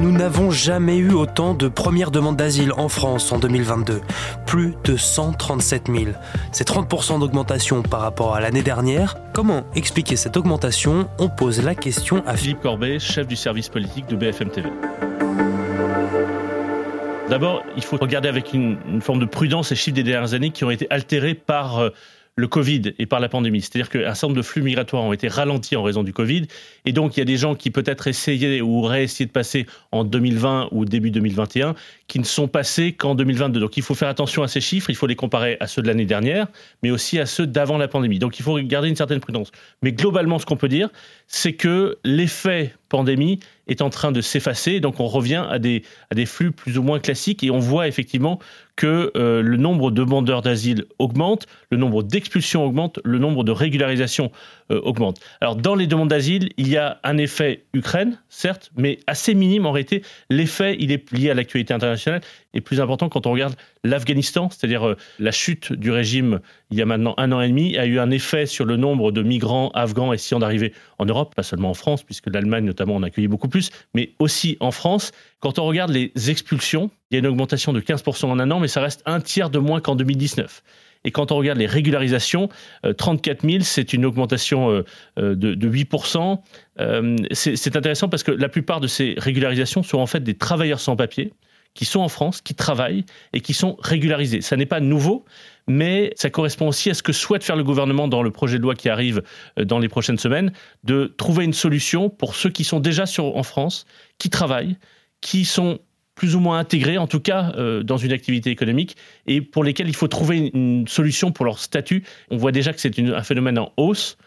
Nous n'avons jamais eu autant de premières demandes d'asile en France en 2022. Plus de 137 000. C'est 30% d'augmentation par rapport à l'année dernière. Comment expliquer cette augmentation? On pose la question à Philippe Corbet, chef du service politique de BFM TV. D'abord, il faut regarder avec une, forme de prudence les chiffres des dernières années qui ont été altérés par euh, le Covid et par la pandémie. C'est-à-dire qu'un certain nombre de flux migratoires ont été ralentis en raison du Covid. Et donc, il y a des gens qui peut-être essayaient ou auraient essayé de passer en 2020 ou début 2021 qui ne sont passés qu'en 2022. Donc, il faut faire attention à ces chiffres. Il faut les comparer à ceux de l'année dernière, mais aussi à ceux d'avant la pandémie. Donc, il faut garder une certaine prudence. Mais globalement, ce qu'on peut dire, c'est que l'effet pandémie est en train de s'effacer. Donc, on revient à des, à des flux plus ou moins classiques et on voit effectivement que euh, le nombre de demandeurs d'asile augmente, le nombre d'expulsions augmente, le nombre de régularisations euh, augmente. Alors dans les demandes d'asile, il y a un effet Ukraine, certes, mais assez minime en réalité. L'effet, il est lié à l'actualité internationale et plus important quand on regarde l'Afghanistan, c'est-à-dire euh, la chute du régime il y a maintenant un an et demi, a eu un effet sur le nombre de migrants afghans essayant d'arriver en Europe, pas seulement en France, puisque l'Allemagne notamment en accueilli beaucoup plus, mais aussi en France. Quand on regarde les expulsions, il y a une augmentation de 15% en un an, mais ça reste un tiers de moins qu'en 2019. Et quand on regarde les régularisations, 34 euh, 000, c'est une augmentation euh, de, de 8%. c'est intéressant parce que la plupart de ces régularisations sont en fait des travailleurs sans papier qui sont en France, qui travaillent et qui sont régularisés. Ça n'est pas nouveau, mais ça correspond aussi à ce que souhaite faire le gouvernement dans le projet de loi qui arrive euh, dans les prochaines semaines, de trouver une solution pour ceux qui sont déjà en France, qui travaillent, qui sont plus ou moins intégrés, en tout cas euh, dans une activité économique, et pour lesquels il faut trouver une, solution pour leur statut. On voit déjà que c'est un phénomène en hausse.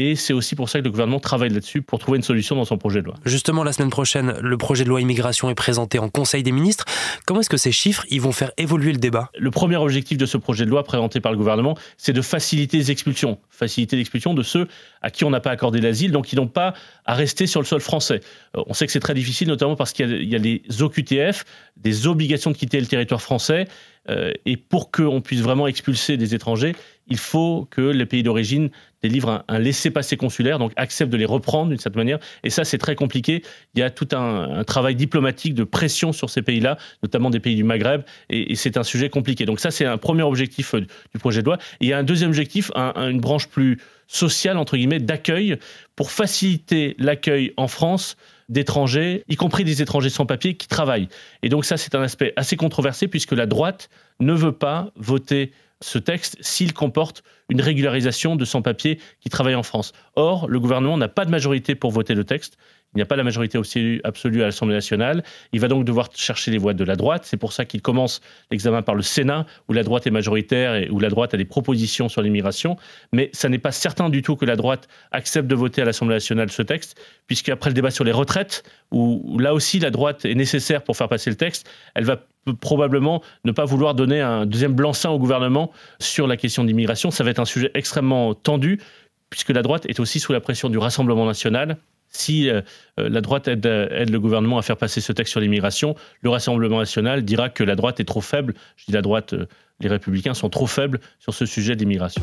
Et c'est aussi pour ça que le gouvernement travaille là-dessus pour trouver une solution dans son projet de loi. Justement, la semaine prochaine, le projet de loi immigration est présenté en Conseil des ministres. Comment est-ce que ces chiffres ils vont faire évoluer le débat? Le premier objectif de ce projet de loi présenté par le gouvernement, c'est de faciliter les expulsions. Faciliter l'expulsion de ceux à qui on n'a pas accordé l'asile, donc qui n'ont pas à rester sur le sol français. Euh, on sait que c'est très difficile, notamment parce qu'il y, a les OQTF, des obligations de quitter le territoire français. Euh, et pour qu'on puisse vraiment expulser des étrangers, il faut que les pays d'origine délivrent un, laissez-passer consulaire, donc acceptent de les reprendre d'une certaine manière. Et ça, c'est très compliqué. Il y a tout un, travail diplomatique de pression sur ces pays-là, notamment des pays du Maghreb, et, c'est un sujet compliqué. Donc ça, c'est un premier objectif euh, du projet de loi. Et il y a un deuxième objectif, une branche plus sociale, entre guillemets, d'accueil, pour faciliter l'accueil en France d'étrangers, y compris des étrangers sans papier, qui travaillent. Et donc ça, c'est un aspect assez controversé, puisque la droite ne veut pas voter ce texte s'il comporte une régularisation de sans-papiers qui travaillent en France. Or, le gouvernement n'a pas de majorité pour voter le texte. Il n'y a pas la majorité absolue à l'Assemblée nationale. Il va donc devoir chercher les voix de la droite. C'est pour ça qu'il commence l'examen par le Sénat, où la droite est majoritaire et où la droite a des propositions sur l'immigration. Mais ça n'est pas certain du tout que la droite accepte de voter à l'Assemblée nationale ce texte, puisqu'après le débat sur les retraites, où là aussi la droite est nécessaire pour faire passer le texte, elle va probablement ne pas vouloir donner un deuxième blanc-seing au gouvernement sur la question d'immigration. Ça va être un sujet extrêmement tendu, puisque la droite est aussi sous la pression du Rassemblement national. Si euh, euh, la droite aide, aide, le gouvernement à faire passer ce texte sur l'immigration, le Rassemblement national dira que la droite est trop faible. Je dis la droite, euh, les républicains sont trop faibles sur ce sujet d'immigration.